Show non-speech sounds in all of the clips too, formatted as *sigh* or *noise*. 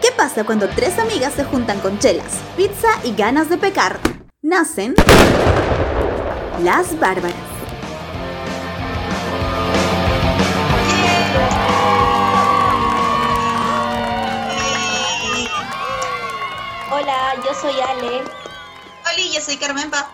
¿Qué pasa cuando tres amigas se juntan con chelas, pizza y ganas de pecar? Nacen las bárbaras. Hola, yo soy Ale. Hola, yo soy Carmen Pa.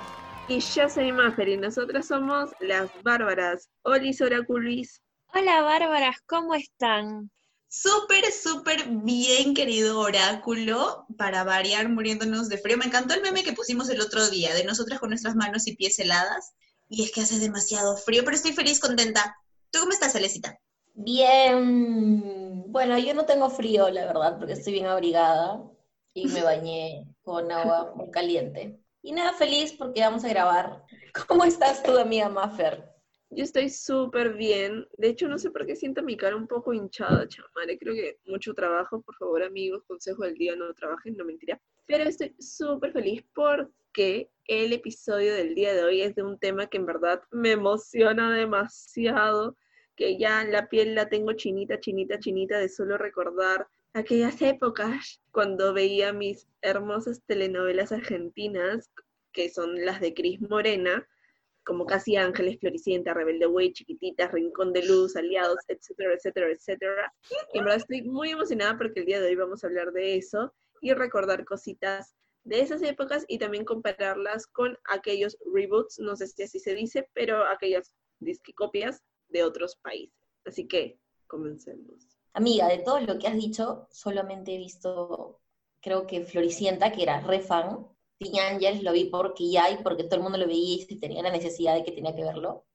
Y yo soy Mafer y nosotras somos las bárbaras. Olis Oraculis. Hola, bárbaras, ¿cómo están? Súper, súper bien, querido oráculo, para variar muriéndonos de frío. Me encantó el meme que pusimos el otro día, de nosotras con nuestras manos y pies heladas. Y es que hace demasiado frío, pero estoy feliz, contenta. ¿Tú cómo estás, Alecita? Bien. Bueno, yo no tengo frío, la verdad, porque estoy bien abrigada y me *laughs* bañé con agua muy caliente. Y nada, feliz porque vamos a grabar. ¿Cómo estás tú, amiga Maffer? Yo estoy súper bien. De hecho, no sé por qué siento mi cara un poco hinchada, chamare. Creo que mucho trabajo. Por favor, amigos, consejo del día, no trabajen, no mentira. Pero estoy súper feliz porque el episodio del día de hoy es de un tema que en verdad me emociona demasiado. Que ya la piel la tengo chinita, chinita, chinita de solo recordar aquellas épocas cuando veía mis hermosas telenovelas argentinas, que son las de Cris Morena, como Casi Ángeles, Floricienta, Rebelde Way, Chiquititas, Rincón de Luz, Aliados, etcétera, etcétera, etcétera. Y en verdad estoy muy emocionada porque el día de hoy vamos a hablar de eso y recordar cositas de esas épocas y también compararlas con aquellos reboots, no sé si así se dice, pero aquellas copias de otros países. Así que comencemos. Amiga, de todo lo que has dicho, solamente he visto, creo que Floricienta, que era re fan, Teen Angels lo vi porque ya y porque todo el mundo lo veía y tenía la necesidad de que tenía que verlo.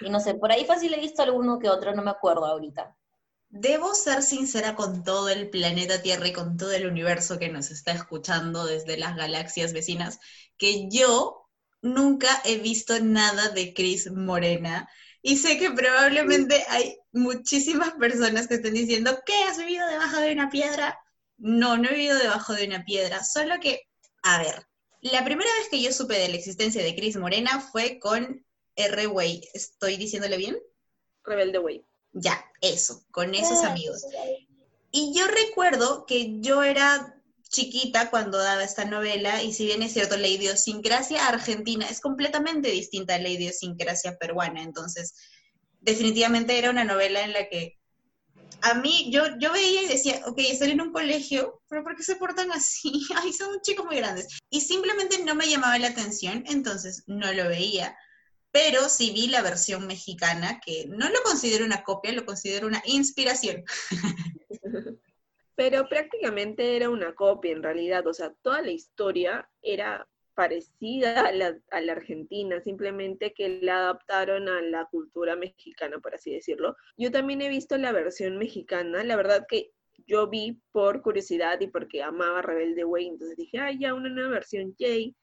Y no sé, por ahí fácil he visto alguno que otro, no me acuerdo ahorita. Debo ser sincera con todo el planeta Tierra y con todo el universo que nos está escuchando desde las galaxias vecinas, que yo nunca he visto nada de Chris Morena. Y sé que probablemente hay muchísimas personas que estén diciendo, ¿qué? ¿Has vivido debajo de una piedra? No, no he vivido debajo de una piedra, solo que, a ver, la primera vez que yo supe de la existencia de Cris Morena fue con R-Way. ¿Estoy diciéndole bien? Rebelde Way. Ya, eso, con esos amigos. Y yo recuerdo que yo era chiquita cuando daba esta novela, y si bien es cierto, la idiosincrasia argentina es completamente distinta a la idiosincrasia peruana, entonces definitivamente era una novela en la que a mí, yo, yo veía y decía, ok, estoy en un colegio, pero ¿por qué se portan así? *laughs* Ay, son chicos muy grandes. Y simplemente no me llamaba la atención, entonces no lo veía. Pero sí vi la versión mexicana, que no lo considero una copia, lo considero una inspiración. *laughs* Pero prácticamente era una copia en realidad, o sea, toda la historia era parecida a la, Argentina, simplemente que la adaptaron a la cultura mexicana, por así decirlo. Yo también he visto la versión mexicana, la verdad que yo vi por curiosidad y porque amaba Rebelde Way, entonces dije, ah, ya una nueva versión Jay,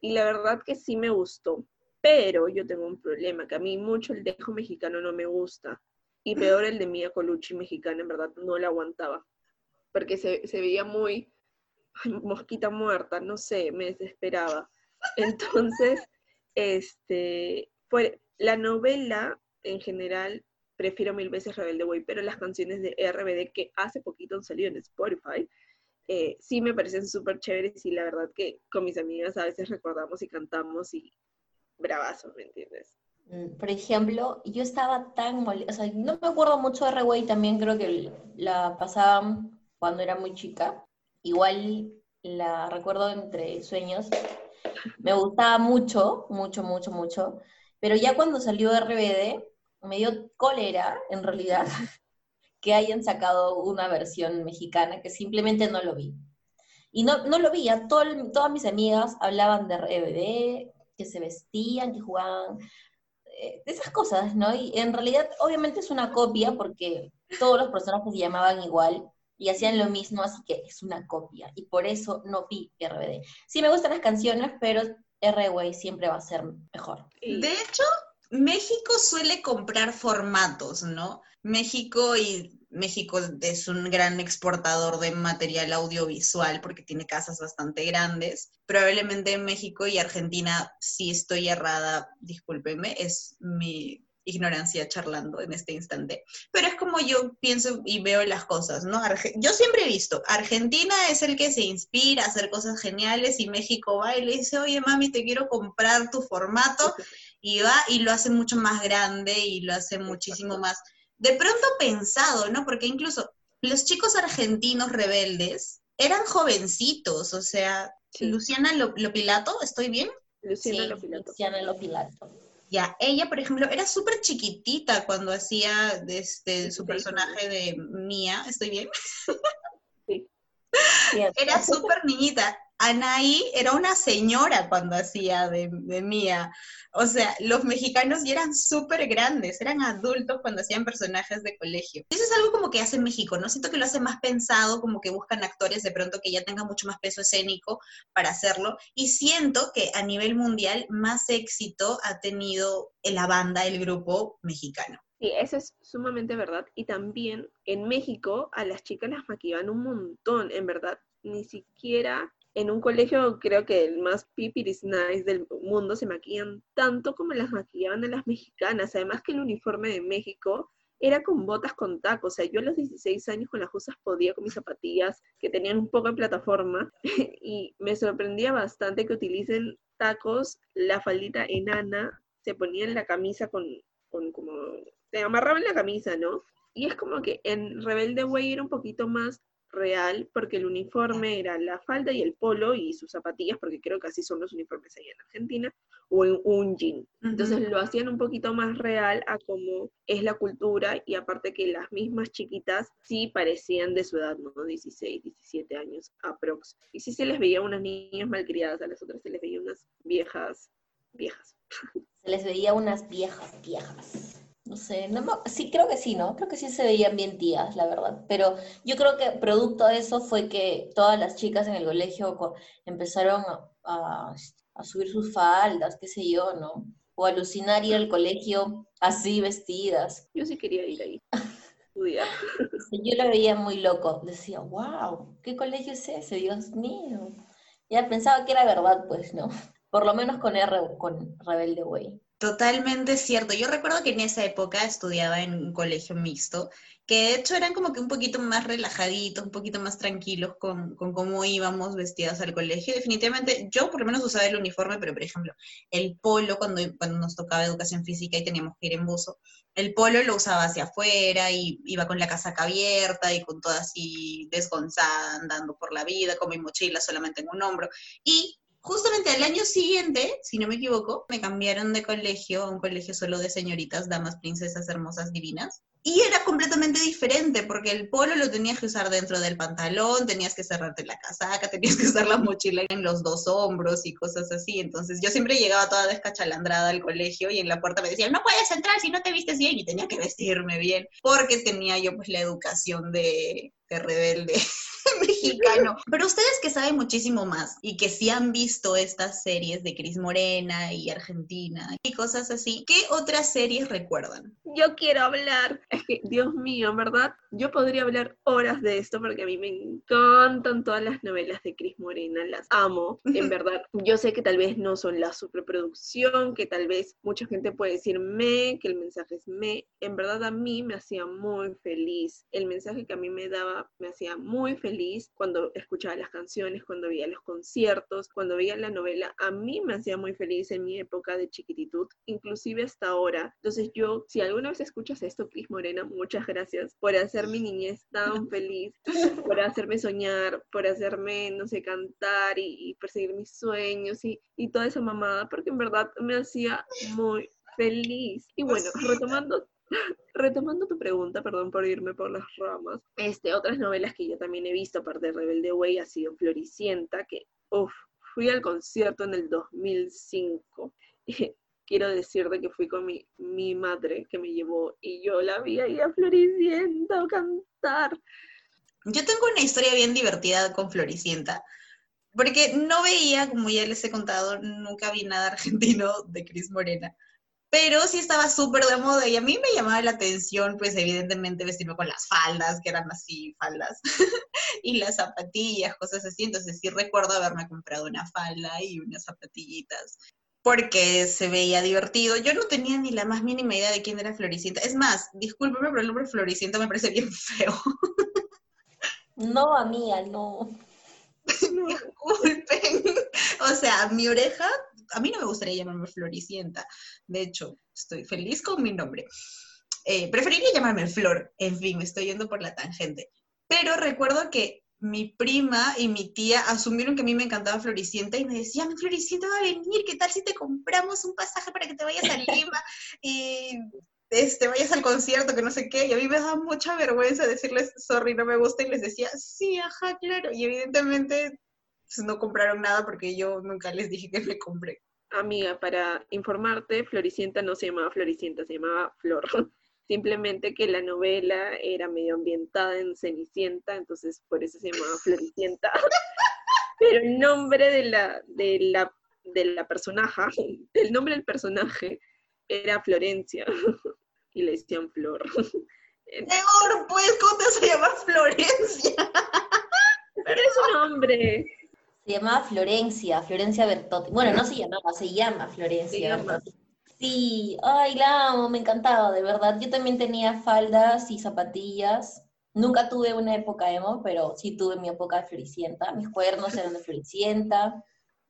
y la verdad que sí me gustó, pero yo tengo un problema, que a mí mucho el dejo mexicano no me gusta, y peor el de Mia Colucci mexicana, en verdad no la aguantaba, porque se veía muy mosquita muerta, no sé, me desesperaba. Entonces, *laughs* este, fue, la novela en general prefiero mil veces Rebelde Way, pero las canciones de RBD que hace poquito han salido en Spotify, eh, sí me parecen súper chéveres y la verdad que con mis amigas a veces recordamos y cantamos y bravazo, ¿me entiendes? Mm, por ejemplo, yo estaba tan o sea, no me acuerdo mucho de R-Way, también creo que la pasaban cuando era muy chica, igual la recuerdo entre sueños. Me gustaba mucho, mucho, mucho, mucho. Pero ya cuando salió RBD, me dio cólera, en realidad, *laughs* que hayan sacado una versión mexicana que simplemente no lo vi. Y no, no lo vi, todas mis amigas hablaban de RBD, que se vestían, que jugaban, eh, esas cosas, ¿no? Y en realidad, obviamente es una copia porque todos los personajes se llamaban igual, y hacían lo mismo, así que es una copia. Y por eso no vi RBD. Sí me gustan las canciones, pero R-Way siempre va a ser mejor. De hecho, México suele comprar formatos, ¿no? México y México es un gran exportador de material audiovisual porque tiene casas bastante grandes. Probablemente México y Argentina, si estoy errada, discúlpeme, es mi ignorancia charlando en este instante. Pero es como yo pienso y veo las cosas, ¿no? yo siempre he visto, Argentina es el que se inspira a hacer cosas geniales y México va y le dice, oye mami, te quiero comprar tu formato y va y lo hace mucho más grande y lo hace muchísimo más, de pronto pensado, ¿no? Porque incluso los chicos argentinos rebeldes eran jovencitos, o sea, Luciana Lopilato, ¿estoy bien? Luciana Lopilato. Luciana Lopilato. Ya, ella, por ejemplo, era súper chiquitita cuando hacía este, su personaje de Mía, ¿estoy bien? Sí. *laughs* Era súper niñita. Anaí era una señora cuando hacía de, Mía. O sea, los mexicanos ya eran súper grandes, eran adultos cuando hacían personajes de colegio. Eso es algo como que hace México, ¿no? Siento que lo hace más pensado, como que buscan actores de pronto que ya tengan mucho más peso escénico para hacerlo. Y siento que a nivel mundial más éxito ha tenido la banda, el grupo mexicano. Sí, eso es sumamente verdad. Y también en México a las chicas las maquillaban un montón, en verdad. Ni siquiera en un colegio, creo que el más pipiris nice del mundo, se maquillan tanto como las maquillaban a las mexicanas. Además que el uniforme de México era con botas con tacos. O sea, yo a los 16 años con las cosas podía con mis zapatillas que tenían un poco de plataforma *laughs* y me sorprendía bastante que utilicen tacos, la faldita enana, se ponían la camisa con, con como, se amarraban la camisa, ¿no? Y es como que en Rebelde Way era un poquito más real, porque el uniforme era la falda y el polo y sus zapatillas, porque creo que así son los uniformes allá en Argentina, o en un jean. Entonces lo hacían un poquito más real a cómo es la cultura y aparte que las mismas chiquitas sí parecían de su edad, ¿no? 16, 17 años aprox. Y sí se les veía unas niñas malcriadas, a las otras se les veía unas viejas, viejas. Se les veía unas viejas, viejas. No sé, no, sí, creo que sí, ¿no? Creo que sí se veían bien tías, la verdad. Pero yo creo que producto de eso fue que todas las chicas en el colegio empezaron a, subir sus faldas, qué sé yo, ¿no? O alucinar ir al colegio así vestidas. Yo sí quería ir ahí. yo lo veía muy loco. Decía, wow, ¿qué colegio es ese? Dios mío. Ya pensaba que era verdad, pues, ¿no? Por lo menos con, R, con Rebelde Way. Totalmente cierto. Yo recuerdo que en esa época estudiaba en un colegio mixto, que de hecho eran como que un poquito más relajaditos, un poquito más tranquilos con, cómo íbamos vestidas al colegio. Definitivamente, yo por lo menos usaba el uniforme, pero por ejemplo, el polo, cuando, cuando nos tocaba educación física y teníamos que ir en buzo, el polo lo usaba hacia afuera y iba con la casaca abierta y con toda así desgonzada, andando por la vida, con mi mochila solamente en un hombro. Y justamente al año siguiente, si no me equivoco, me cambiaron de colegio a un colegio solo de señoritas, damas, princesas, hermosas, divinas. Y era completamente diferente, porque el polo lo tenías que usar dentro del pantalón, tenías que cerrarte la casaca, tenías que usar la mochila en los dos hombros y cosas así. Entonces yo siempre llegaba toda descachalandrada al colegio y en la puerta me decían, no puedes entrar si no te vistes bien. Y tenía que vestirme bien, porque tenía yo pues la educación de, de rebelde. *laughs* mexicano. Pero ustedes que saben muchísimo más y que sí han visto estas series de Cris Morena y Argentina y cosas así, ¿qué otras series recuerdan? Yo quiero hablar, es que Dios mío, ¿verdad? Yo podría hablar horas de esto porque a mí me encantan todas las novelas de Cris Morena, las amo, en *laughs* verdad. Yo sé que tal vez no son la superproducción, que tal vez mucha gente puede decir me, que el mensaje es me. En verdad a mí me hacía muy feliz. El mensaje que a mí me daba me hacía muy feliz cuando escuchaba las canciones, cuando veía los conciertos, cuando veía la novela. A mí me hacía muy feliz en mi época de chiquititud, inclusive hasta ahora. Entonces yo, si alguna vez escuchas esto, Cris Morena, muchas gracias por hacer mi niñez tan feliz, por hacerme soñar, por hacerme, no sé, cantar y, perseguir mis sueños y, y toda esa mamada, porque en verdad me hacía muy feliz. Y bueno, retomando *laughs* Retomando tu pregunta, perdón por irme por las ramas, este, otras novelas que yo también he visto, aparte de Rebelde Way, ha sido Floricienta, que, uff, fui al concierto en el 2005. *laughs* quiero decirte que fui con mi, mi madre que me llevó y yo la vi ahí a Floricienta cantar. Yo tengo una historia bien divertida con Floricienta, porque no veía, como ya les he contado, nunca vi nada *laughs* argentino de Cris Morena pero sí estaba súper de moda y a mí me llamaba la atención, pues evidentemente vestirme con las faldas, que eran así faldas, *laughs* y las zapatillas, cosas así, entonces sí recuerdo haberme comprado una falda y unas zapatillitas. porque se veía divertido. Yo no tenía ni la más mínima idea de quién era Floricienta. Es más, discúlpeme, pero el nombre Floricienta me parece bien feo. No, amiga, no. *laughs* Disculpen. O sea, mi oreja, a mí no me gustaría llamarme Floricienta. De hecho, estoy feliz con mi nombre. Eh, preferiría llamarme Flor. En fin, me estoy yendo por la tangente. Pero recuerdo que mi prima y mi tía asumieron que a mí me encantaba Floricienta y me decían, Floricienta va a venir, ¿qué tal si te compramos un pasaje para que te vayas a Lima y este, vayas al concierto, que no sé qué? Y a mí me da mucha vergüenza decirles, sorry, no me gusta, y les decía, sí, ajá, claro. Y evidentemente pues, no compraron nada porque yo nunca les dije que me compré. Amiga, para informarte, Floricienta no se llamaba Floricienta, se llamaba Flor. *laughs* Simplemente que la novela era medio ambientada en Cenicienta, entonces por eso se llamaba Floricienta. *laughs* Pero el nombre de la, de la, de la personaje, *laughs* el nombre del personaje era Florencia. Y le decían Flor. Peor, pues, ¿cómo te llamas Florencia? Pero es un nombre. Se llamaba Florencia, Florencia Bertotti. Bueno, no se llamaba, se llama Florencia Se llama. Bertotti. Sí, ay, la amo, me encantaba, de verdad. Yo también tenía faldas y zapatillas. Nunca tuve una época emo, pero sí tuve mi época de Floricienta. Mis cuernos eran de Floricienta.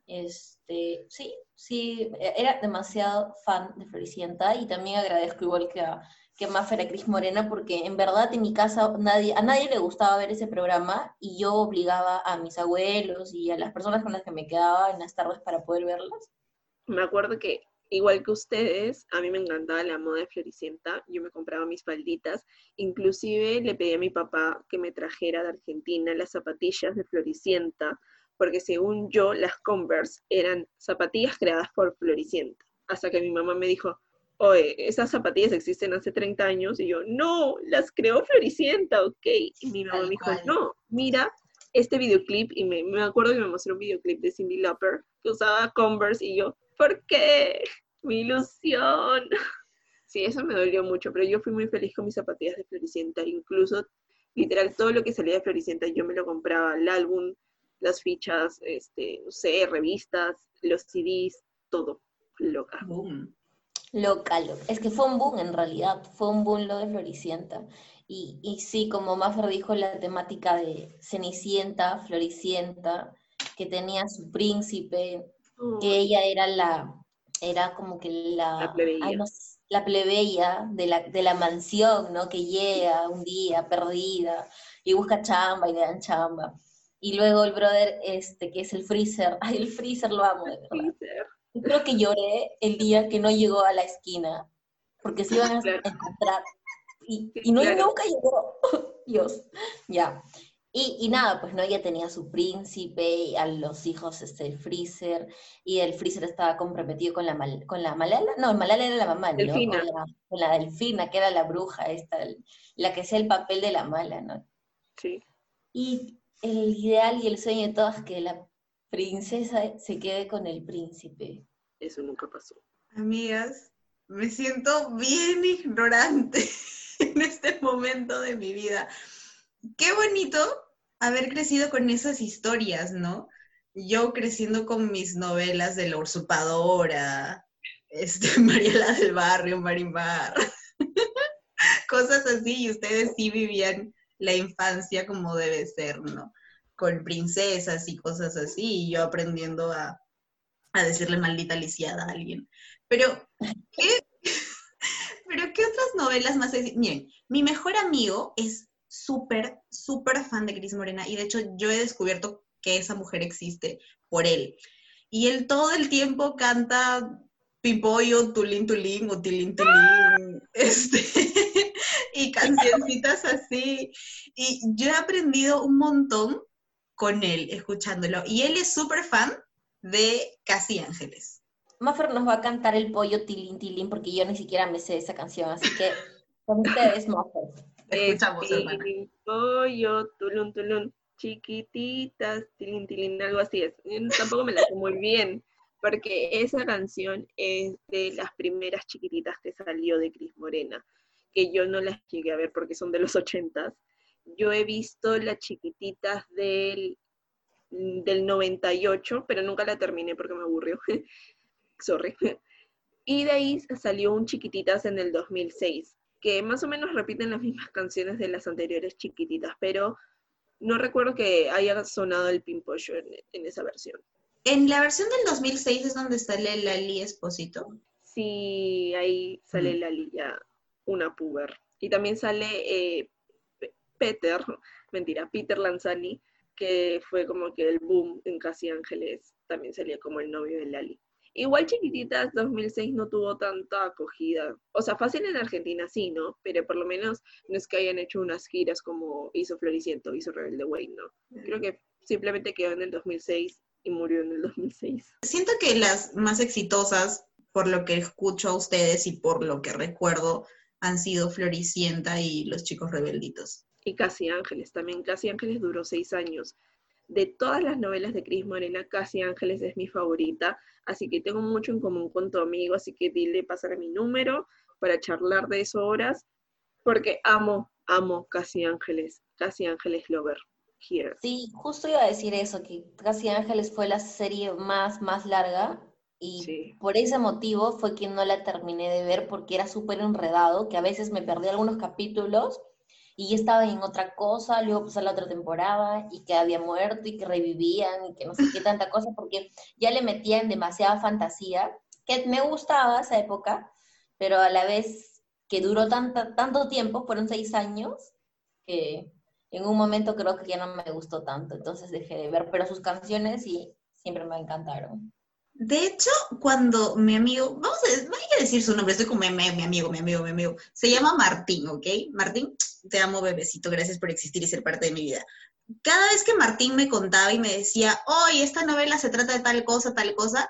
Este, sí, sí, era demasiado fan de Floricienta y también agradezco igual que a, que a Cris Morena, porque en verdad en mi casa nadie, a nadie le gustaba ver ese programa y yo obligaba a mis abuelos y a las personas con las que me quedaba en las tardes para poder verlas. Me acuerdo que, igual que ustedes, a mí me encantaba la moda de Floricienta. Yo me compraba mis falditas. Inclusive le pedí a mi papá que me trajera de Argentina las zapatillas de Floricienta, porque según yo, las Converse eran zapatillas creadas por Floricienta. Hasta que mi mamá me dijo, oye, esas zapatillas existen hace 30 años. Y yo, no, las creó Floricienta, ok. Y mi mamá Tal me dijo, cual. no, mira este videoclip. Y me, me acuerdo que me mostró un videoclip de Cindy Lauper que usaba Converse. Y yo, ¿por qué? Mi ilusión. *laughs* Sí, eso me dolió mucho, pero yo fui muy feliz con mis zapatillas de Floricienta. Incluso, literal, todo lo que salía de Floricienta yo me lo compraba, el álbum, las fichas, este, no sé, revistas, los CDs, todo. Loca. Boom. Loca, loca. Es que fue un boom en realidad, fue un boom lo de Floricienta. Y, y sí, como Maffer dijo, la temática de Cenicienta, Floricienta, que tenía su príncipe, que ella era la, era como que la, La plebeya. ay, no sé, la plebeya de la, de la mansión, ¿no? Que llega un día perdida y busca chamba y le dan chamba. Y luego el brother, este, que es el freezer, *laughs* ay, el freezer lo amo, de verdad. Creo que lloré el día que no llegó a la esquina, porque se iban a Claro. encontrar. Y, no, claro. nunca llegó. *laughs* Dios, ya. Y, y nada, pues no, ella tenía su príncipe, y a los hijos este, el freezer, y el freezer estaba comprometido con la, mal- con la Malala, no, Malala era la mamá, ¿no? Delfina. Con la, con la delfina, que era la bruja esta, el- la que hacía el papel de la mala, ¿no? Sí. Y el ideal y el sueño de todas es que la princesa se quede con el príncipe. Eso nunca pasó. Amigas, me siento bien ignorante *laughs* en este momento de mi vida. Qué bonito haber crecido con esas historias, ¿no? Yo creciendo con mis novelas de la usurpadora, este, *laughs* Mariela del Barrio, Marimbar, *laughs* cosas así, y ustedes sí vivían la infancia como debe ser, ¿no? Con princesas y cosas así, y yo aprendiendo a, a decirle maldita lisiada a alguien. Pero, ¿qué? *laughs* Pero, ¿qué otras novelas más? Miren, mi mejor amigo es súper, súper fan de Cris Morena y de hecho yo he descubierto que esa mujer existe por él. Y él todo el tiempo canta Pimpollo, Tulín Tulín o Tilín Tulín, *laughs* este, y cancioncitas así. Y yo he aprendido un montón con él, escuchándolo. Y él es súper fan de Casi Ángeles. Maffer nos va a cantar el pollo tilín tilín porque yo ni siquiera me sé esa canción, así que con ustedes, Maffer. Escuchamos, tilín, pollo, tulun, tulun, chiquititas, tilín, tilín, algo así es. Yo tampoco me la sé muy bien, porque esa canción es de las primeras chiquititas que salió de Cris Morena, que yo no las llegué a ver porque son de los ochentas. Yo he visto las chiquititas del, del 98, pero nunca la terminé porque me aburrió. *laughs* sorry. Y de ahí salió un Chiquititas en el 2006, que más o menos repiten las mismas canciones de las anteriores Chiquititas, pero no recuerdo que haya sonado el Pimpollo en, en esa versión. En la versión del 2006 es donde sale Lali Esposito. Sí, ahí sale. Lali ya, una puber. Y también sale eh, Pe- Peter, *laughs* mentira, Peter Lanzani, que fue como que el boom en Casi Ángeles, también salía como el novio de Lali. Igual Chiquititas 2006 no tuvo tanta acogida. O sea, fácil en Argentina sí, ¿no? Pero por lo menos no es que hayan hecho unas giras como hizo Floriciento, hizo Rebelde Way, ¿no? Creo que simplemente quedó en el 2006 y murió en el 2006. Siento que las más exitosas, por lo que escucho a ustedes y por lo que recuerdo, han sido Floricienta y Los Chicos Rebelditos. y Casi Ángeles. También Casi Ángeles duró seis años. De todas las novelas de Cris Morena, Casi Ángeles es mi favorita, así que tengo mucho en común con tu amigo, así que dile pasar mi número para charlar de eso horas, porque amo, amo Casi Ángeles, Casi Ángeles Lover, here. Sí, justo iba a decir eso, que Casi Ángeles fue la serie más, más larga y Sí. por ese motivo fue que no la terminé de ver porque era súper enredado, que a veces me perdí algunos capítulos y estaba en otra cosa, luego pasar la otra temporada y que había muerto y que revivían y que no sé qué tanta cosa porque ya le metían demasiada fantasía, que me gustaba esa época, pero a la vez que duró tanta, tanto tiempo, fueron seis años, que en un momento creo que ya no me gustó tanto, entonces dejé de ver, pero sus canciones sí, siempre me encantaron. De hecho, cuando mi amigo, vamos a, voy a decir su nombre, estoy como mi, mi amigo, mi amigo, mi amigo, se llama Martín, ¿ok? Martín, te amo bebecito, gracias por existir y ser parte de mi vida. Cada vez que Martín me contaba y me decía, oye, esta novela se trata de tal cosa, tal cosa,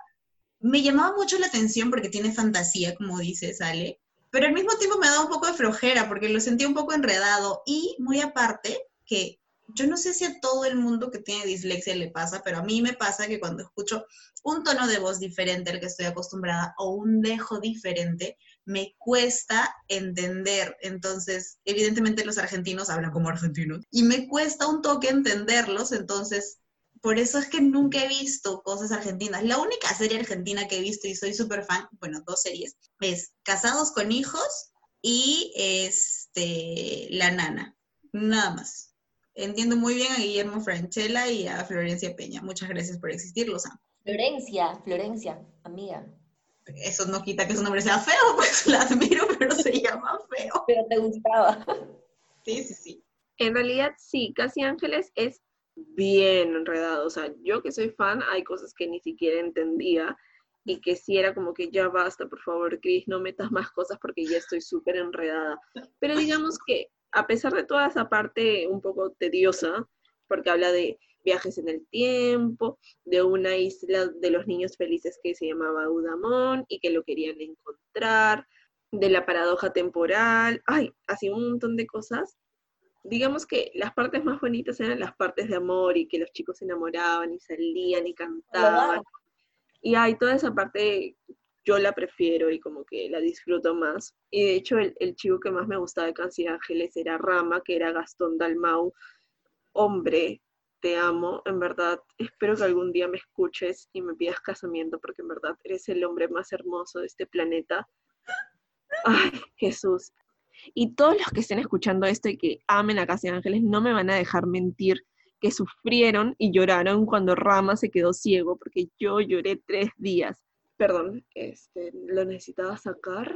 me llamaba mucho la atención porque tiene fantasía, como dice Sale, pero al mismo tiempo me daba un poco de flojera porque lo sentía un poco enredado y muy aparte que yo no sé si a todo el mundo que tiene dislexia le pasa, pero a mí me pasa que cuando escucho un tono de voz diferente al que estoy acostumbrada o un dejo diferente, me cuesta entender. Entonces, evidentemente los argentinos hablan como argentinos y me cuesta un toque entenderlos, entonces por eso es que nunca he visto cosas argentinas. La única serie argentina que he visto y soy súper fan, bueno, dos series, es Casados con Hijos y este, La Nana. Nada más. Entiendo muy bien a Guillermo Franchella y a Florencia Peña. Muchas gracias por existir, los amo. Florencia, Florencia, amiga. Eso no quita que su nombre sea feo, *laughs* pues la admiro, pero se llama feo. Pero te gustaba. Sí, sí, sí. En realidad sí, Casi Ángeles es bien enredado, o sea, yo que soy fan, hay cosas que ni siquiera entendía y que sí era como que ya basta, por favor, Chris, no metas más cosas porque ya estoy súper enredada. Pero digamos que a pesar de toda esa parte un poco tediosa, porque habla de viajes en el tiempo, de una isla de los niños felices que se llamaba Udamón y que lo querían encontrar, de la paradoja temporal, ay, así un montón de cosas. Digamos que las partes más bonitas eran las partes de amor y que los chicos se enamoraban y salían y cantaban. Y hay toda esa parte yo la prefiero y como que la disfruto más. Y de hecho el, el chico que más me gustaba de Casi Ángeles era Rama, que era Gastón Dalmau. Hombre, te amo, en verdad, espero que algún día me escuches y me pidas casamiento, porque en verdad eres el hombre más hermoso de este planeta. Ay, Jesús. Y todos los que estén escuchando esto y que amen a Casi Ángeles no me van a dejar mentir que sufrieron y lloraron cuando Rama se quedó ciego, porque yo lloré tres días. Perdón, este, lo necesitaba sacar.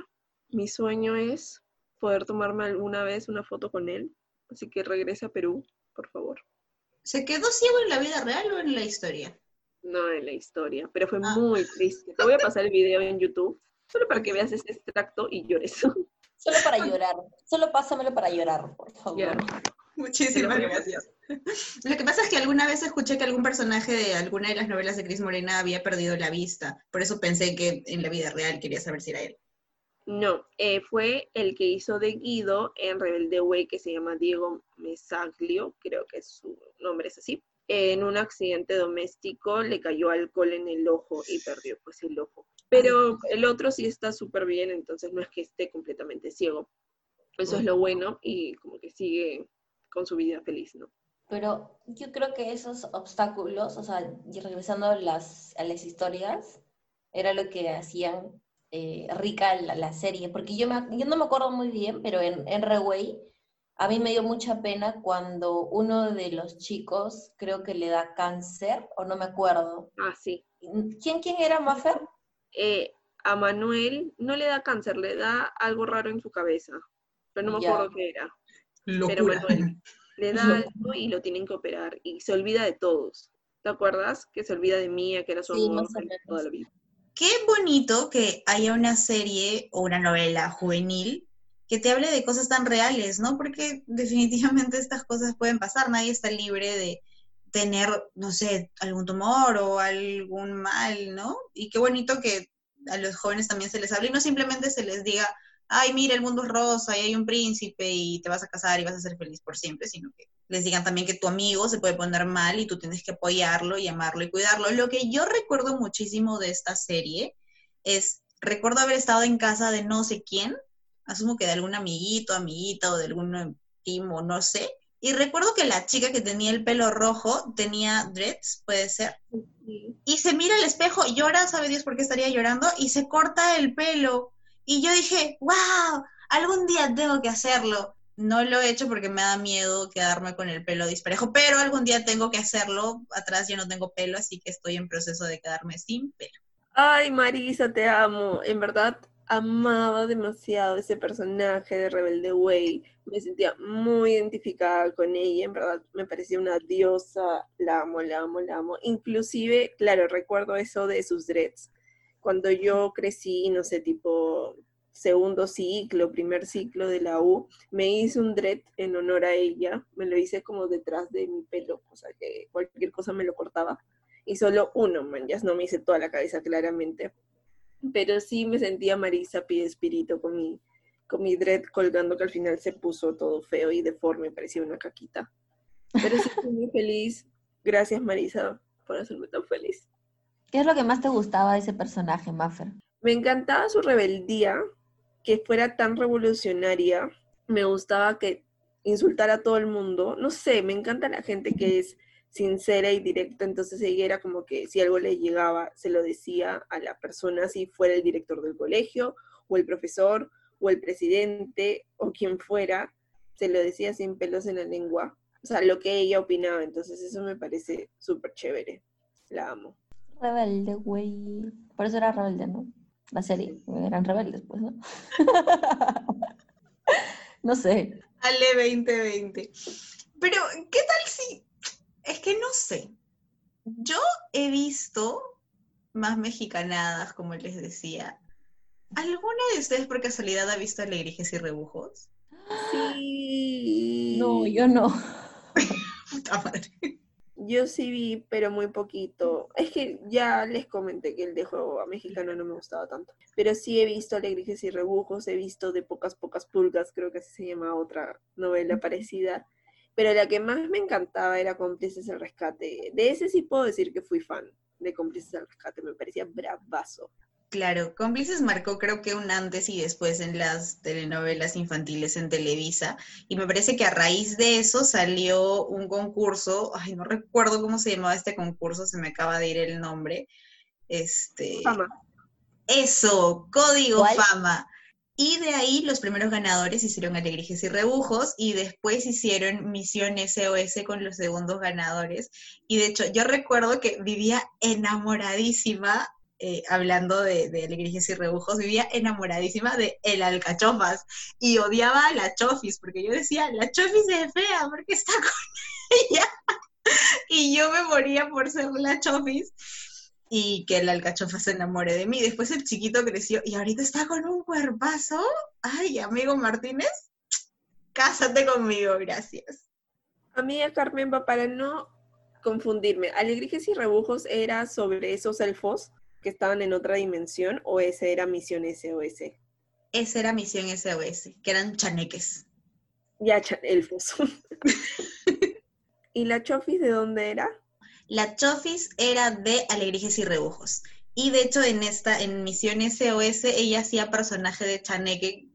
Mi sueño es poder tomarme alguna vez una foto con él, así que regrese a Perú, por favor. ¿Se quedó ciego en la vida real o en la historia? No en la historia, pero fue Ah. muy triste. Te voy a pasar el video en YouTube, solo para que veas ese extracto y llores. Solo para *laughs* llorar. Solo pásamelo para llorar, por favor. Muchísimas gracias. Lo que pasa es que alguna vez escuché que algún personaje de alguna de las novelas de Cris Morena había perdido la vista. Por eso pensé que en la vida real quería saber si era él. No, eh, fue el que hizo de Guido en Rebelde Way, que se llama Diego Mesaglio, creo que su nombre es así. En un accidente doméstico le cayó alcohol en el ojo y perdió pues el ojo. Pero el otro sí está súper bien, entonces no es que esté completamente ciego. Eso es lo bueno y como que sigue con su vida feliz, ¿no? Pero yo creo que esos obstáculos, o sea, y regresando a las, a las historias, era lo que hacían eh, rica la, la, serie, porque yo, me, yo no me acuerdo muy bien, pero en, en Reway a mí me dio mucha pena cuando uno de los chicos creo que le da cáncer, o no me acuerdo. Ah, sí. ¿Quién, quién era Maffer? Eh, a Manuel no le da cáncer, le da algo raro en su cabeza, pero no me acuerdo qué era. Pero Manuel *laughs* le da algo y lo tienen que operar y se olvida de todos. ¿Te acuerdas? Que se olvida de Mía, que era su sí, amor toda la vida. Qué bonito que haya una serie o una novela juvenil que te hable de cosas tan reales, ¿no? Porque definitivamente estas cosas pueden pasar, nadie está libre de tener, no sé, algún tumor o algún mal, ¿no? Y qué bonito que a los jóvenes también se les hable y no simplemente se les diga, ay, mira, el mundo es rosa y hay un príncipe y te vas a casar y vas a ser feliz por siempre, sino que les digan también que tu amigo se puede poner mal y tú tienes que apoyarlo y amarlo y cuidarlo. Lo que yo recuerdo muchísimo de esta serie es, recuerdo haber estado en casa de no sé quién, asumo que de algún amiguito, amiguita o de algún primo, no sé. Y recuerdo que la chica que tenía el pelo rojo tenía dreads, puede ser. Y se mira al espejo, llora, sabe Dios por qué estaría llorando, y se corta el pelo. Y yo dije, wow, algún día tengo que hacerlo. No lo he hecho porque me da miedo quedarme con el pelo disparejo, pero algún día tengo que hacerlo. Atrás yo no tengo pelo, así que estoy en proceso de quedarme sin pelo. Ay, Marisa, te amo. En verdad, amaba demasiado ese personaje de Rebelde Way, me sentía muy identificada con ella, en verdad me parecía una diosa, la amo, la amo, la amo. Inclusive, claro, recuerdo eso de sus dreads. Cuando yo crecí, no sé, tipo segundo ciclo, primer ciclo de la U, me hice un dread en honor a ella, me lo hice como detrás de mi pelo, o sea que cualquier cosa me lo cortaba. Y solo uno, man, ya no me hice toda la cabeza claramente, pero sí me sentía Marisa Pie Espíritu con mi, con mi dread colgando que al final se puso todo feo y deforme, parecía una caquita. Pero sí estoy muy feliz. Gracias Marisa por hacerme tan feliz. ¿Qué es lo que más te gustaba de ese personaje, Maffer? Me encantaba su rebeldía, que fuera tan revolucionaria. Me gustaba que insultara a todo el mundo. No sé, me encanta la gente que es sincera y directa, entonces ella era como que si algo le llegaba, se lo decía a la persona, si fuera el director del colegio, o el profesor, o el presidente, o quien fuera, se lo decía sin pelos en la lengua, o sea, lo que ella opinaba, entonces eso me parece súper chévere, la amo. Rebelde, güey, por eso era rebelde, ¿no? La serie, eran rebeldes, pues, ¿no? *laughs* no sé. Ale 2020. Pero, ¿qué tal si es que no sé. Yo he visto más mexicanadas, como les decía. ¿Alguna de ustedes por casualidad ha visto Alegrijes y Rebujos? *gasps* Sí. No, yo no. *laughs* Puta madre. Yo sí vi, pero muy poquito. Es que ya les comenté que el de juego mexicano no me gustaba tanto. Pero sí he visto Alegrijes y Rebujos, he visto De Pocas Pocas Pulgas, creo que así se llama otra novela parecida pero la que más me encantaba era Cómplices del Rescate. De ese sí puedo decir que fui fan de Cómplices del Rescate, me parecía bravazo. Claro, Cómplices marcó creo que un antes y después en las telenovelas infantiles en Televisa, y me parece que a raíz de eso salió un concurso, ay, no recuerdo cómo se llamaba este concurso, se me acaba de ir el nombre. Este... Fama. Eso, Código Fama y de ahí los primeros ganadores hicieron Alegrijes y Rebujos y después hicieron Misión SOS con los segundos ganadores. Y de hecho yo recuerdo que vivía enamoradísima, eh, hablando de, de, y Rebujos, vivía enamoradísima de El Alcachofas y odiaba a la Chofis porque yo decía, la Chofis es fea porque está con *laughs* ella. y yo me moría por ser la Chofis y que el alcachofa se enamore de mí. Después el chiquito creció y ahorita está con un cuerpazo. Ay, amigo Martínez, cásate conmigo, gracias. Amiga Carmen, para no confundirme, ¿Alegrijes y Rebujos era sobre esos elfos que estaban en otra dimensión o ese era Misión SOS? Esa era Misión SOS, que eran chaneques. Ya, elfos. *laughs* ¿Y la Chofis de dónde era? La Chofis era de Alegrijes y Rebujos. Y de hecho en esta, en Misión SOS, ella hacía personaje de Chaneque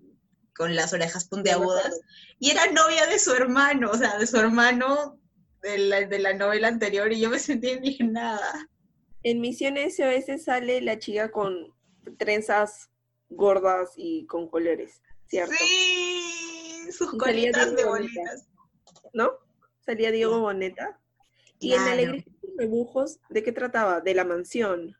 con las orejas puntiagudas. Y era novia de su hermano, o sea, de su hermano de la, de la novela anterior, y yo me sentí indignada. En Misión SOS sale la chica con trenzas gordas y con colores, ¿cierto? Sí, sus colitas de bolitas. ¿No? Salía Diego Boneta. Y en. Alegría y Rebujos, ¿de qué trataba? De la mansión.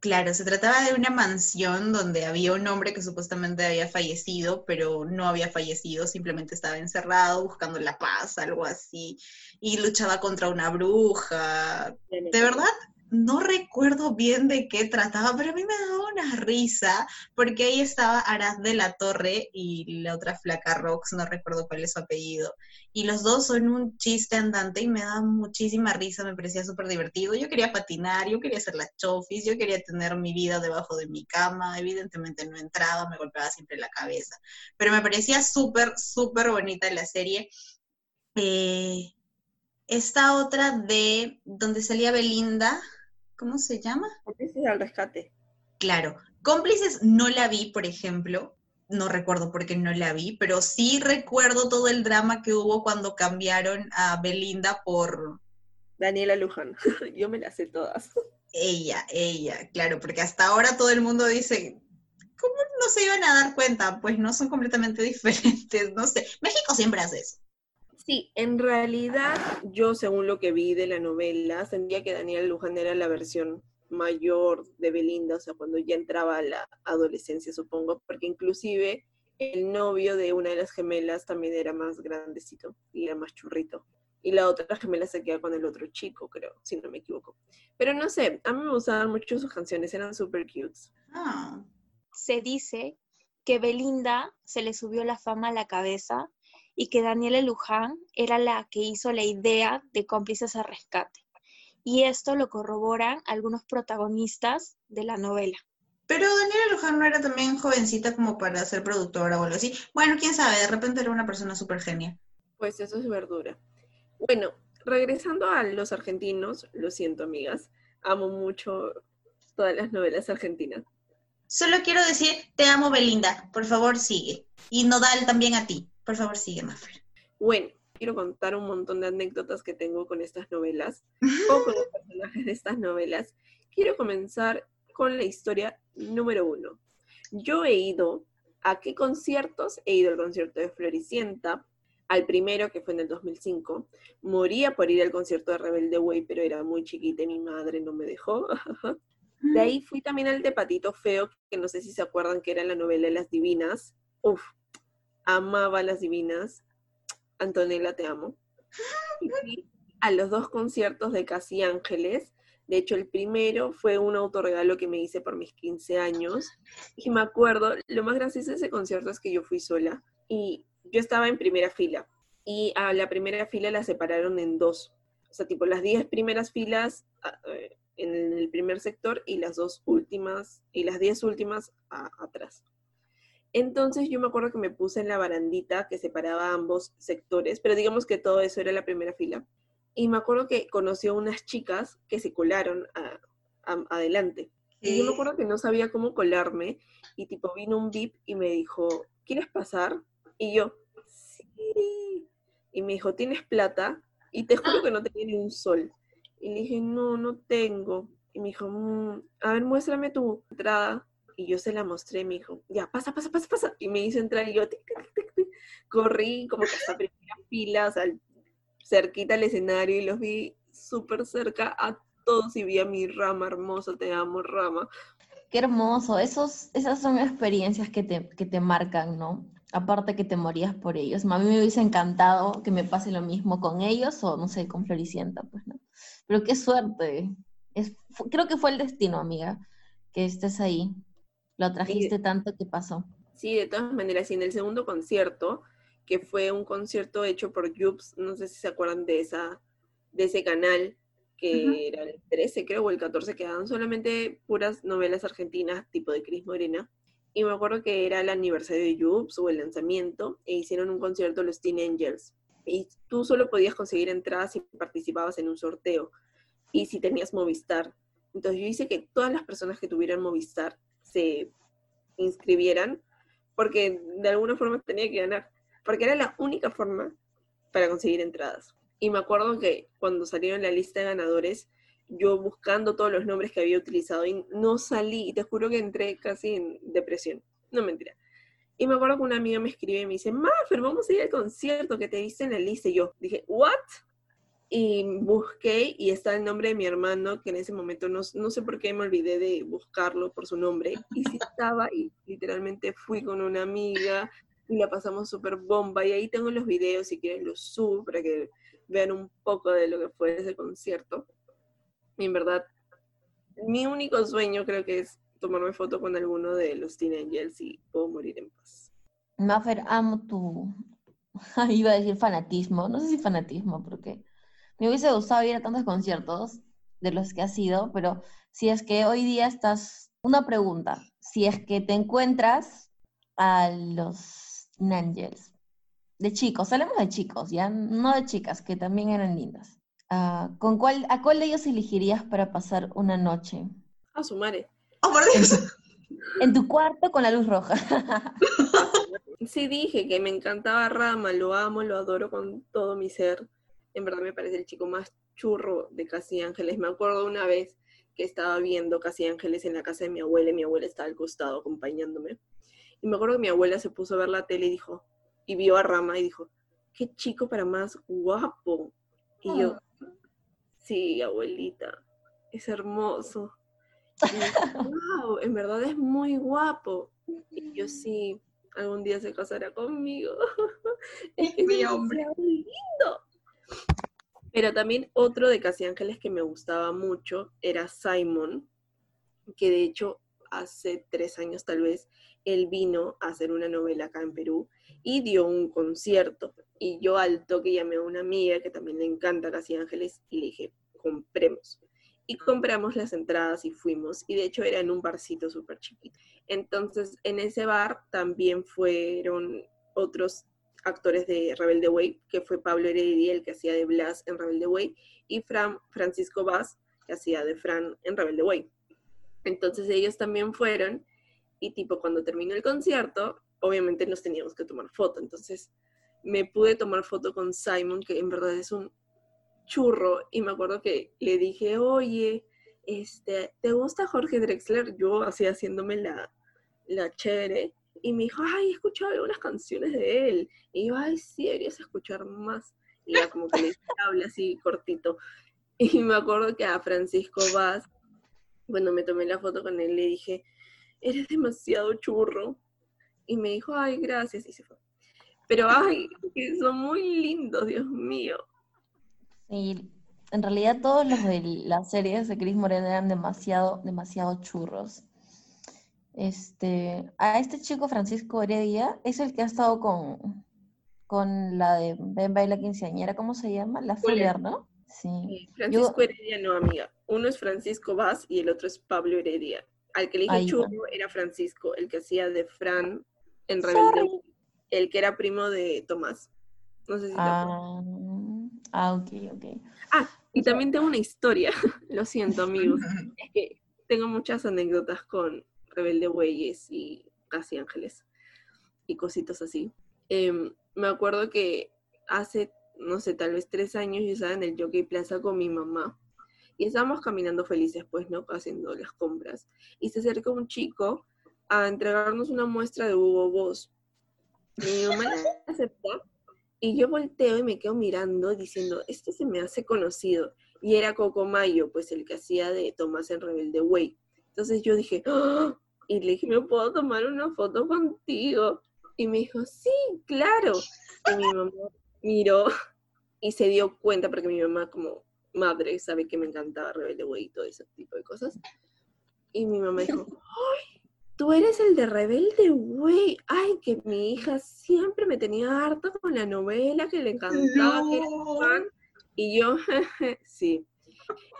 Claro, se trataba de una mansión donde había un hombre que supuestamente había fallecido, pero no había fallecido, simplemente estaba encerrado buscando la paz, algo así, y luchaba contra una bruja. De verdad, no recuerdo bien de qué trataba, pero a mí me daba una risa, porque ahí estaba Arad de la Torre y la otra flaca Rox, no recuerdo cuál es su apellido. Y los dos son un chiste andante y me daba muchísima risa, me parecía súper divertido. Yo quería patinar, yo quería hacer las chofis, yo quería tener mi vida debajo de mi cama, evidentemente no entraba, me golpeaba siempre la cabeza, pero me parecía súper, súper bonita la serie. Eh, esta otra de donde salía Belinda, ¿cómo se llama? Cómplices al rescate. Claro, cómplices no la vi, por ejemplo, no recuerdo por qué no la vi, pero sí recuerdo todo el drama que hubo cuando cambiaron a Belinda por Daniela Luján. *laughs* Yo me las sé todas. ella, ella, claro, porque hasta ahora todo el mundo dice, ¿cómo no se iban a dar cuenta? Pues no son completamente *laughs* diferentes, no sé. México siempre hace eso. Sí, en realidad yo, según lo que vi de la novela, sentía que Daniela Luján era la versión mayor de Belinda, o sea, cuando ya entraba a la adolescencia, supongo, porque inclusive el novio de una de las gemelas también era más grandecito y era más churrito. Y la otra gemela se queda con el otro chico, creo, si no me equivoco. Pero no sé, a mí me gustaban mucho sus canciones, eran super cutes. Ah, Se dice que Belinda se le subió la fama a la cabeza y que Daniela Luján era la que hizo la idea de cómplices a rescate. Y esto lo corroboran algunos protagonistas de la novela. Pero Daniela Luján no era también jovencita como para ser productora o algo así. Bueno, quién sabe, de repente era una persona súper genia. Pues eso es verdura. Bueno, regresando a los argentinos, lo siento, amigas, amo mucho todas las novelas argentinas. Solo quiero decir, te amo Belinda, por favor sigue. Y Nodal también a ti, por favor sigue, Maffer. Bueno, quiero contar un montón de anécdotas que tengo con estas novelas *laughs* o con los personajes de estas novelas. Quiero comenzar con la historia número uno. Yo he ido a qué conciertos? He ido al concierto de Floricienta, al primero que fue en el 2005. Moría por ir al concierto de Rebelde Way, pero era muy chiquita y mi madre no me dejó. De ahí fui también al de Patito Feo, que no sé si se acuerdan que era la novela Las Divinas. Uf, amaba Las Divinas. Antonella, te amo. *laughs* Y a los dos conciertos de Casi Ángeles. De hecho, el primero fue un autorregalo que me hice por mis 15 años. Y me acuerdo, lo más gracioso de ese concierto es que yo fui sola. Y yo estaba en primera fila. Y a la primera fila la separaron en dos. O sea, tipo las 10 primeras filas a- eh, en el primer sector y las dos últimas, y las 10 últimas a- atrás. Entonces yo me acuerdo que me puse en la barandita que separaba ambos sectores, pero digamos que todo eso era la primera fila. Y me acuerdo que conocí a unas chicas que se colaron a- a- adelante. Y yo me acuerdo que no sabía cómo colarme y tipo vino un VIP y me dijo, ¿quieres pasar? Y yo, sí. Y me dijo, ¿tienes plata? Y te juro que no tenía ni un sol. Y le dije, no, no tengo. Y me dijo, "Mm, a ver, muéstrame tu entrada. Y yo se la mostré, me dijo, ya, pasa, pasa, pasa, pasa. Y me hizo entrar y yo, corrí como que hasta primera *laughs* fila, o sea, cerquita al escenario y los vi súper cerca a todos y vi a mi rama hermosa, te amo, rama. Qué hermoso, Esos, esas son experiencias que te, que te marcan, ¿no? Aparte que te morías por ellos. A mí me hubiese encantado que me pase lo mismo con ellos o, no sé, con Floricienta, pues, ¿no? Pero qué suerte. Es, creo que fue el destino, amiga, que estés ahí. Lo trajiste tanto que pasó. Sí, de todas maneras, y en el segundo concierto, que fue un concierto hecho por Jubes, no sé si se acuerdan de, esa, de ese canal, que era el 13 creo, o el 14, que daban solamente puras novelas argentinas, tipo de Cris Morena. Y me acuerdo que era el aniversario de Jubes o el lanzamiento, e hicieron un concierto los Teen Angels. Y tú solo podías conseguir entradas si participabas en un sorteo y si tenías Movistar. Entonces yo hice que todas las personas que tuvieran Movistar se inscribieran porque de alguna forma tenía que ganar, porque era la única forma para conseguir entradas. Y me acuerdo que cuando salieron la lista de ganadores, yo buscando todos los nombres que había utilizado y no salí, y te juro que entré casi en depresión, no mentira. Y me acuerdo que una amiga me escribe y me dice, Maffer, vamos a ir al concierto que te viste en la lista. Y yo dije, ¿what? Y busqué y está el nombre de mi hermano, que en ese momento no, no sé por qué me olvidé de buscarlo por su nombre. Y sí estaba y literalmente fui con una amiga y la pasamos súper bomba. Y ahí tengo los videos, si quieren los subo para que vean un poco de lo que fue ese concierto. Y en verdad, mi único sueño creo que es tomarme foto con alguno de los Teen Angels y puedo morir en paz. Maffer, amo tu, *laughs* iba a decir fanatismo, no sé si fanatismo, porque me hubiese gustado ir a tantos conciertos de los que has ido, pero si es que hoy día estás, una pregunta, si es que te encuentras a los Teen Angels, de chicos, hablemos de chicos, ya no de chicas, que también eran lindas. Ah, ¿con cuál, ¿A cuál de ellos elegirías para pasar una noche? A su madre. Oh, por Dios. *laughs* En tu cuarto con la luz roja. *laughs* Sí dije que me encantaba Rama, lo amo, lo adoro con todo mi ser. En verdad me parece el chico más churro de Casi Ángeles. Me acuerdo una vez que estaba viendo Casi Ángeles en la casa de mi abuela y mi abuela estaba al costado acompañándome. Y me acuerdo que mi abuela se puso a ver la tele y dijo, y vio a Rama y dijo, qué chico para más guapo. Y yo, sí, abuelita, es hermoso. wow, *laughs* en verdad es muy guapo. Y yo sí, algún día se casará conmigo. *laughs* es que Mi es hombre. demasiado lindo. Pero también otro de Casi Ángeles que me gustaba mucho era Simon, que de hecho hace tres años tal vez él vino a hacer una novela acá en Perú y dio un concierto. Y yo al toque llamé a una amiga que también le encanta Casi Ángeles y le dije, compremos. Y compramos las entradas y fuimos. Y de hecho era en un barcito súper chiquito. Entonces en ese bar también fueron otros actores de Rebelde Way, que fue Pablo Heredia, el que hacía de Blas en Rebelde Way, y Fran, Francisco Vaz, que hacía de Fran en Rebelde Way. Entonces ellos también fueron y tipo cuando terminó el concierto, obviamente nos teníamos que tomar foto. Entonces me pude tomar foto con Simon, que en verdad es un churro, y me acuerdo que le dije, oye, este, ¿te gusta Jorge Drexler? Yo así haciéndome la, la chévere, y me dijo, ay, he escuchado algunas canciones de él. Y yo, ay, sí, deberías escuchar más. Y ya como que le habla así cortito. *laughs* Y me acuerdo que a Francisco Vaz, cuando me tomé la foto con él, le dije, eres demasiado churro. Y me dijo, ay, gracias, y se fue. Pero, ay, que son muy lindos, Dios mío. Sí, en realidad todos los de las series de Chris Moreno eran demasiado, demasiado churros. Este, a este chico Francisco Heredia es el que ha estado con, con la de Ben Baila Quinceañera, ¿cómo se llama? La Fuller. ¿no? Sí. Francisco Heredia no, amiga. Uno es Francisco Vaz y el otro es Pablo Heredia. Al que le dije churro era Francisco, el que hacía de Fran en Rebelde, el que era primo de Tomás. No sé si te. Ah, ah, ok, ok. Y también tengo una historia, *laughs* lo siento amigos, *laughs* es que tengo muchas anécdotas con Rebelde Güeyes y Casi Ángeles y cositas así. Em, me acuerdo que hace, no sé, tal vez tres años yo estaba en el Jockey Plaza con mi mamá y estábamos caminando felices, pues, ¿no? Haciendo las compras. Y se acerca un chico a entregarnos una muestra de Hugo Boss. Y mi mamá la *laughs* aceptó y yo volteo y me quedo mirando diciendo, este se me hace conocido. Y era Coco Mayo, pues el que hacía de Tomás en Rebelde Way. Entonces yo dije, "¡Ah!", y le dije, ¿me puedo tomar una foto contigo? Y me dijo, sí, claro. Y mi mamá miró *laughs* y se dio cuenta, porque mi mamá como madre sabe que me encantaba Rebelde Way y todo ese tipo de cosas. Y mi mamá dijo, *laughs* ¡ay! Tú eres el de Rebelde Way. Ay, que mi hija siempre me tenía harta con la novela, que le encantaba, que era fan. Y yo, *laughs* sí.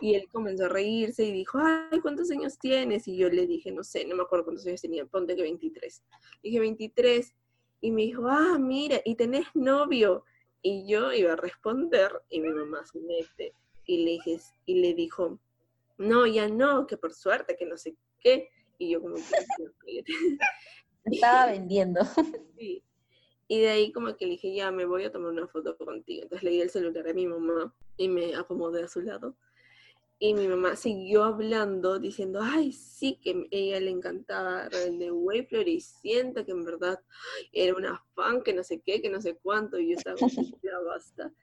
Y él comenzó a reírse y dijo, ay, ¿cuántos años tienes? Y yo le dije, no sé, no me acuerdo cuántos años tenía, ponte que 23. Dije, 23. Y me dijo, ah, mira, ¿y tenés novio? Y yo iba a responder y mi mamá se mete y le, dije, y le dijo, no, ya no, que por suerte, que no sé qué. Y yo como que. *laughs* Estaba vendiendo. *laughs* Sí. Y de ahí como que le dije, ya me voy a tomar una foto contigo. Entonces le di el celular a mi mamá y me acomodé a su lado. Y mi mamá siguió hablando, diciendo, ay, sí, que ella le encantaba Rebelde Way, Floricienta, que en verdad era una fan, que no sé qué, que no sé cuánto, y yo estaba ya basta.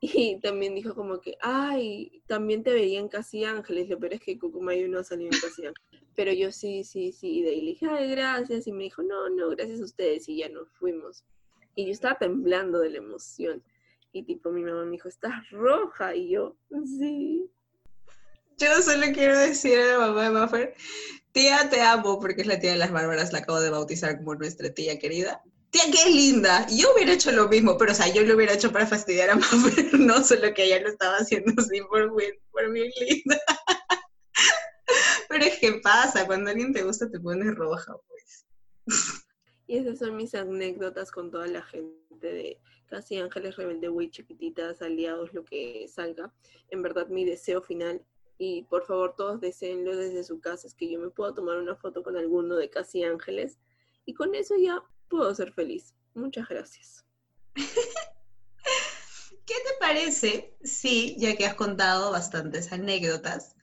Y también dijo como que, ay, también te veía en Casi Ángeles, lo peor es que Cucumayo no salió en Casi. Pero yo sí, sí, sí, y de ahí le dije, ay, gracias, y me dijo, no, no, gracias a ustedes, y ya nos fuimos. Y yo estaba temblando de la emoción. Y tipo, mi mamá me dijo, estás roja, y yo, sí. Yo solo quiero decir a la mamá de Maffer, tía, te amo, porque es la tía de las bárbaras, la acabo de bautizar como nuestra tía querida. Tía, es linda. Yo hubiera hecho lo mismo, pero o sea, yo lo hubiera hecho para fastidiar a *laughs* Maffer, no solo que ella lo estaba haciendo así por, por mi linda. Pero es que pasa, cuando alguien te gusta te pones roja, pues. Y esas son mis anécdotas con toda la gente de Casi Ángeles Rebelde, güey, chiquititas, aliados, lo que salga. En verdad, mi deseo final y por favor todos deseenlo desde su casa, es que yo me pueda tomar una foto con alguno de Casi Ángeles y con eso ya puedo ser feliz. Muchas gracias. ¿Qué te parece si, ya que has contado bastantes anécdotas,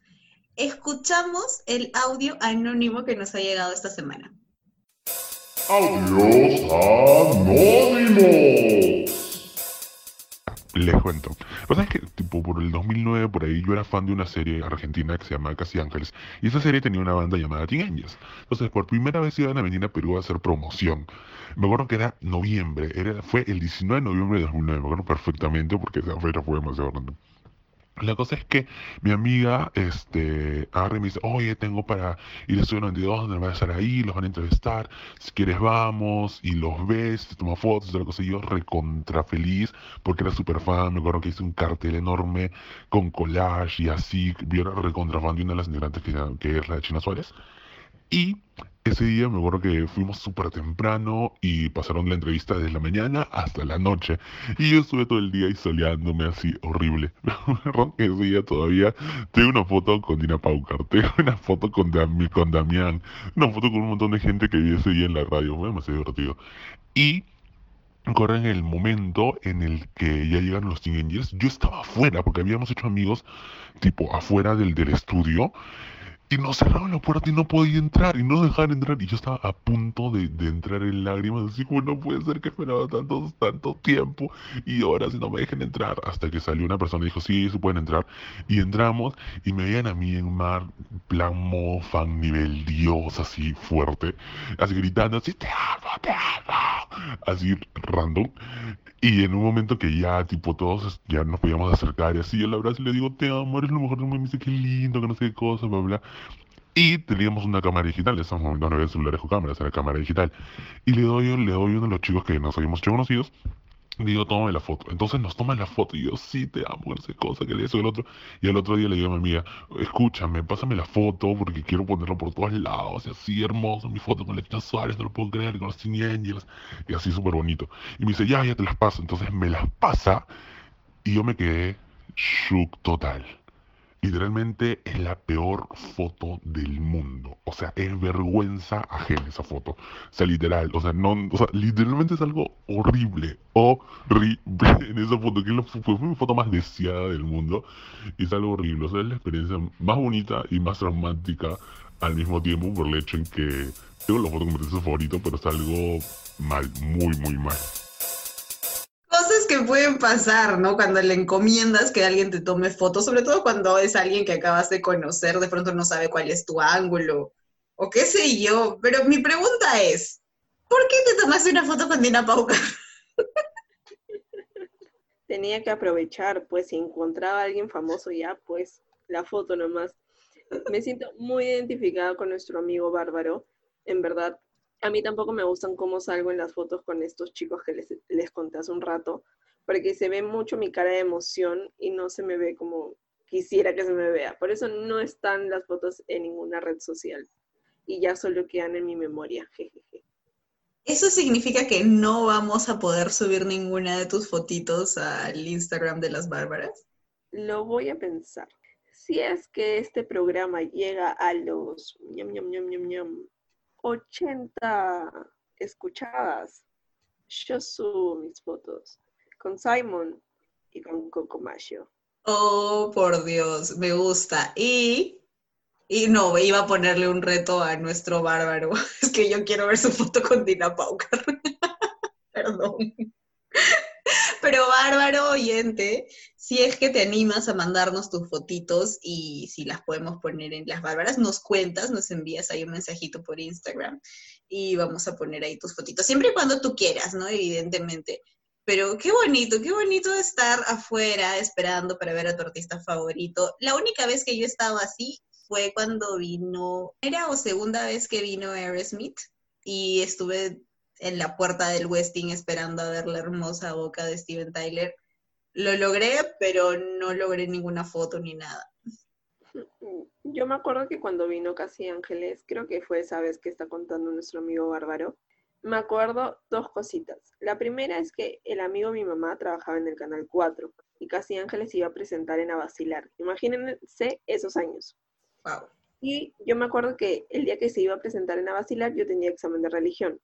escuchamos el audio anónimo que nos ha llegado esta semana? Audios anónimos les cuento. Lo que que, tipo, por el 2009, por ahí, yo era fan de una serie argentina que se llama Casi Ángeles. Y esa serie tenía una banda llamada Teen Angels. Entonces, por primera vez iban a venir a Perú a hacer promoción. Me acuerdo que era noviembre, era, fue el 19 de noviembre de 2009, me acuerdo perfectamente porque esa fecha fue demasiado grande. La cosa es que mi amiga, este, agarra y me dice, oye, tengo para ir a Estudio 92, donde van a estar ahí, los van a entrevistar, si quieres vamos, y los ves, te tomas fotos, y la cosa, y yo recontra feliz, porque era súper fan, me acuerdo que hice un cartel enorme con collage y así, yo era recontra fan de una de las integrantes que, que es la de China Suárez, y ese día me acuerdo que fuimos súper temprano y pasaron la entrevista desde la mañana hasta la noche. Y yo estuve todo el día isoleándome así, horrible. *laughs* ese día todavía tengo una foto con Dina Paucar, tengo una foto con, con Damián, una foto con un montón de gente que vi ese día en la radio, fue demasiado divertido. Y corre en el momento en el que ya llegan los Teen Angels, yo estaba afuera porque habíamos hecho amigos tipo afuera del, del estudio y nos cerraron la puerta y no podía entrar y no dejaron entrar. Y yo estaba a punto de, entrar en lágrimas así como no puede ser que esperaba tanto, tanto tiempo y ahora si no me dejen entrar hasta que salió una persona y dijo sí, sí pueden entrar y entramos y me veían a mí en mar plan modo fan nivel dios así fuerte así gritando así te amo, te amo así random y en un momento que ya, tipo, todos ya nos podíamos acercar y así, yo la verdad le digo, te amo, eres lo mejor del mundo, me dice, qué lindo, que no sé qué cosa, bla, bla. Y teníamos una cámara digital, en ese momento no había celulares con cámaras, era cámara digital. Y le doy, le doy uno de los chicos que nos habíamos hecho conocidos, digo, tómame la foto. Entonces nos toman la foto y yo, sí, te amo, no sé cosa, que le eso, el otro. Y al otro día le digo a mi amiga, escúchame, pásame la foto porque quiero ponerlo por todos lados. Y así hermoso, mi foto con Lechina Suárez, no lo puedo creer, con los Teen Angels. Y así súper bonito. Y me dice, ya, ya te las paso. Entonces me las pasa y yo me quedé shook total. Literalmente es la peor foto del mundo. O sea, es vergüenza ajena esa foto. O sea, literal. O sea, no, o sea, literalmente es algo horrible. Horrible *laughs* en esa foto. Que fue, mi foto más deseada del mundo. Y es algo horrible. O sea, es la experiencia más bonita y más traumática al mismo tiempo por el hecho en que tengo la foto como favorito, pero es algo mal, muy, muy mal que pueden pasar, ¿no? Cuando le encomiendas que alguien te tome fotos, sobre todo cuando es alguien que acabas de conocer, de pronto no sabe cuál es tu ángulo, o qué sé yo. Pero mi pregunta es, ¿por qué te tomaste una foto con Dina Pauca? *laughs* Tenía que aprovechar, pues, si encontraba a alguien famoso ya, pues, la foto nomás. Me siento muy identificada con nuestro amigo Bárbaro. En verdad, a mí tampoco me gustan cómo salgo en las fotos con estos chicos que les, les conté hace un rato, porque se ve mucho mi cara de emoción y no se me ve como quisiera que se me vea. Por eso no están las fotos en ninguna red social y ya solo quedan en mi memoria. ¿Eso significa que no vamos a poder subir ninguna de tus fotitos al Instagram de las Bárbaras? Lo voy a pensar. Si es que este programa llega a los 80 escuchadas, yo subo mis fotos con Simon y con Coco Macho. Oh, por Dios, me gusta. Y, y no, iba a ponerle un reto a nuestro bárbaro. *laughs* Es que yo quiero ver su foto con Dina Paucar. *laughs* Perdón. Pero bárbaro oyente, si es que te animas a mandarnos tus fotitos y si las podemos poner en las bárbaras, nos cuentas, nos envías ahí un mensajito por Instagram y vamos a poner ahí tus fotitos, siempre y cuando tú quieras, ¿no? Evidentemente. Pero qué bonito, qué bonito estar afuera esperando para ver a tu artista favorito. La única vez que yo estaba así fue cuando vino, era o segunda vez que vino Aerosmith y estuve en la puerta del Westin esperando a ver la hermosa boca de Steven Tyler. Lo logré, pero no logré ninguna foto ni nada. Yo me acuerdo que cuando vino Casi Ángeles, creo que fue esa vez que está contando nuestro amigo Bárbaro, me acuerdo dos cositas. La primera es que el amigo de mi mamá trabajaba en el Canal 4 y Casi Ángeles iba a presentar en A Vacilar. Imagínense esos años. Wow. Y yo me acuerdo que el día que se iba a presentar en A Vacilar, yo tenía examen de religión.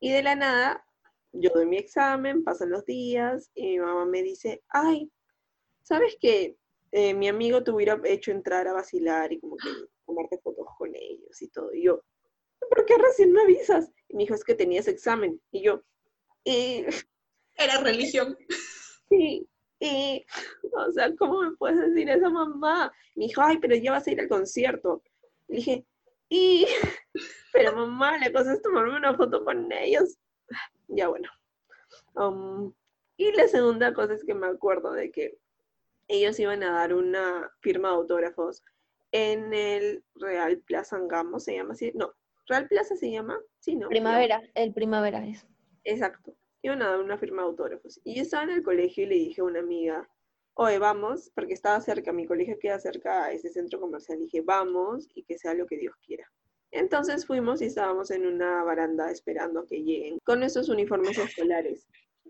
Y de la nada, yo doy mi examen, pasan los días y mi mamá me dice, ay, ¿sabes que eh, mi amigo te hubiera hecho entrar a vacilar y como que tomarte fotos con ellos y todo? Y yo, ¿por qué recién me avisas? Y me dijo, es que tenías examen. Y yo, eh, Era religión. sí, y, o sea, ¿cómo me puedes decir eso, mamá? Me dijo, ay, pero ya vas a ir al concierto. Le dije, y, *laughs* pero mamá, la cosa es tomarme una foto con ellos. Ya bueno. Um, y la segunda cosa es que me acuerdo de que ellos iban a dar una firma de autógrafos en el Real Plaza Angamo, se llama así, no, Real Plaza se llama, sí, no. Primavera, el primavera es. Exacto. Iban a dar una firma de autógrafos. Y yo estaba en el colegio y le dije a una amiga, oye, vamos, porque estaba cerca, mi colegio queda cerca a ese centro comercial. dije, vamos y que sea lo que Dios quiera. Entonces fuimos y estábamos en una baranda esperando a que lleguen con nuestros uniformes escolares.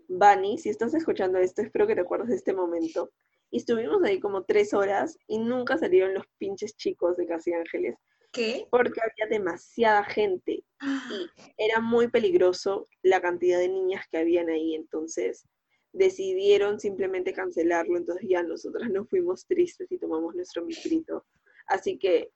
Bunny, si estás escuchando esto, espero que te acuerdes de este momento. Y estuvimos ahí como tres horas y nunca salieron los pinches chicos de Casi Ángeles ¿Qué? porque había demasiada gente y era muy peligroso la cantidad de niñas que habían ahí, entonces decidieron simplemente cancelarlo, entonces ya nosotras nos fuimos tristes y tomamos nuestro mitrito. Así que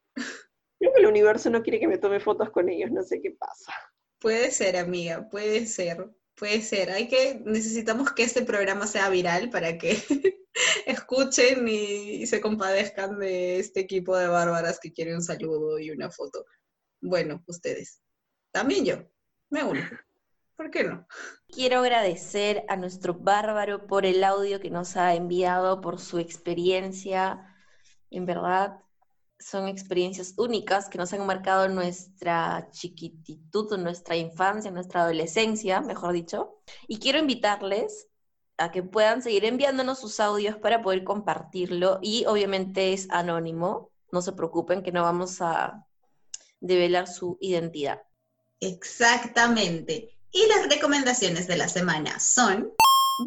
creo que el universo no quiere que me tome fotos con ellos, no sé qué pasa. Puede ser, amiga, puede ser, puede ser. Hay que, necesitamos que este programa sea viral para que *laughs* escuchen y, se compadezcan de este equipo de bárbaras que quieren un saludo y una foto. Bueno, ustedes. También yo, me uno. ¿Por qué no? Quiero agradecer a nuestro bárbaro por el audio que nos ha enviado, por su experiencia. En verdad, son experiencias únicas que nos han marcado nuestra chiquititud, nuestra infancia, nuestra adolescencia, mejor dicho. Y quiero invitarles a que puedan seguir enviándonos sus audios para poder compartirlo. Y obviamente es anónimo, no se preocupen que no vamos a develar su identidad. Exactamente. Y las recomendaciones de la semana son...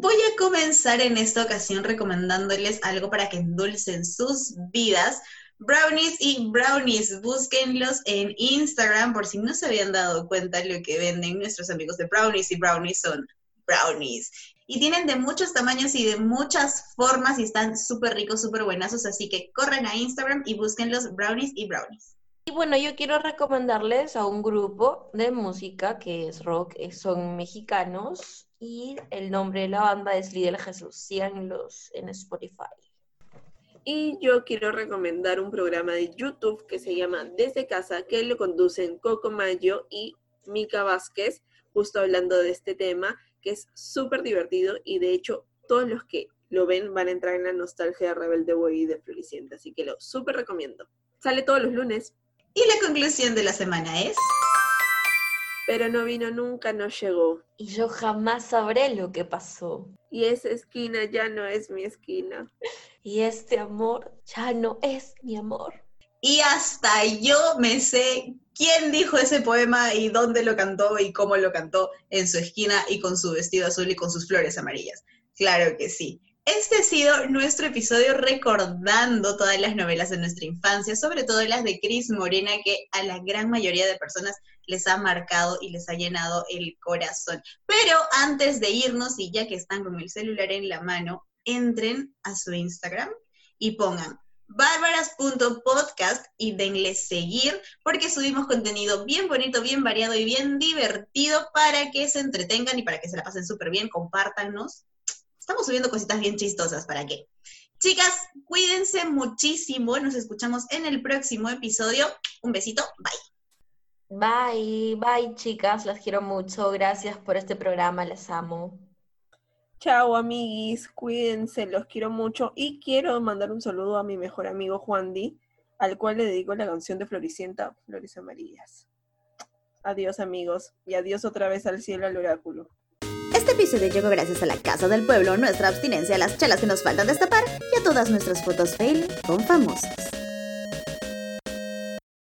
Voy a comenzar en esta ocasión recomendándoles algo para que endulcen sus vidas. Brownies y brownies, búsquenlos en Instagram por si no se habían dado cuenta lo que venden nuestros amigos de brownies y brownies son brownies. Y tienen de muchos tamaños y de muchas formas y están súper ricos, súper buenazos, así que corren a Instagram y búsquenlos brownies y brownies. Y bueno, yo quiero recomendarles a un grupo de música que es rock, eh, son mexicanos y el nombre de la banda es Lidl Jesús. Síganlos en Spotify. Y yo quiero recomendar un programa de YouTube que se llama Desde Casa, que lo conducen Coco Mayo y Mica Vázquez, justo hablando de este tema, que es súper divertido y de hecho todos los que lo ven van a entrar en la nostalgia de Rebelde Boy y de Floricienta, así que lo súper recomiendo. Sale todos los lunes. Y la conclusión de la semana es... Pero no vino nunca, no llegó. Y yo jamás sabré lo que pasó. Y esa esquina ya no es mi esquina. *laughs* Y este amor ya no es mi amor. Y hasta yo me sé quién dijo ese poema y dónde lo cantó y cómo lo cantó en su esquina y con su vestido azul y con sus flores amarillas. Claro que sí. Este ha sido nuestro episodio recordando todas las novelas de nuestra infancia, sobre todo las de Cris Morena, que a la gran mayoría de personas les ha marcado y les ha llenado el corazón. Pero antes de irnos, y ya que están con el celular en la mano, entren a su Instagram y pongan bárbaras.podcast y denle seguir porque subimos contenido bien bonito, bien variado y bien divertido para que se entretengan y para que se la pasen súper bien, compártanos. Estamos subiendo cositas bien chistosas, ¿para qué? Chicas, cuídense muchísimo, nos escuchamos en el próximo episodio. Un besito, bye. Bye, bye chicas, las quiero mucho. Gracias por este programa, les amo. Chao, amiguis, cuídense, los quiero mucho. Y quiero mandar un saludo a mi mejor amigo Juan Di, al cual le dedico la canción de Floricienta, Flores Amarillas. Adiós, amigos, y adiós otra vez al cielo al oráculo. Episodio llegó gracias a la Casa del Pueblo, nuestra abstinencia, las chelas que nos faltan destapar y a todas nuestras fotos fail con famosos.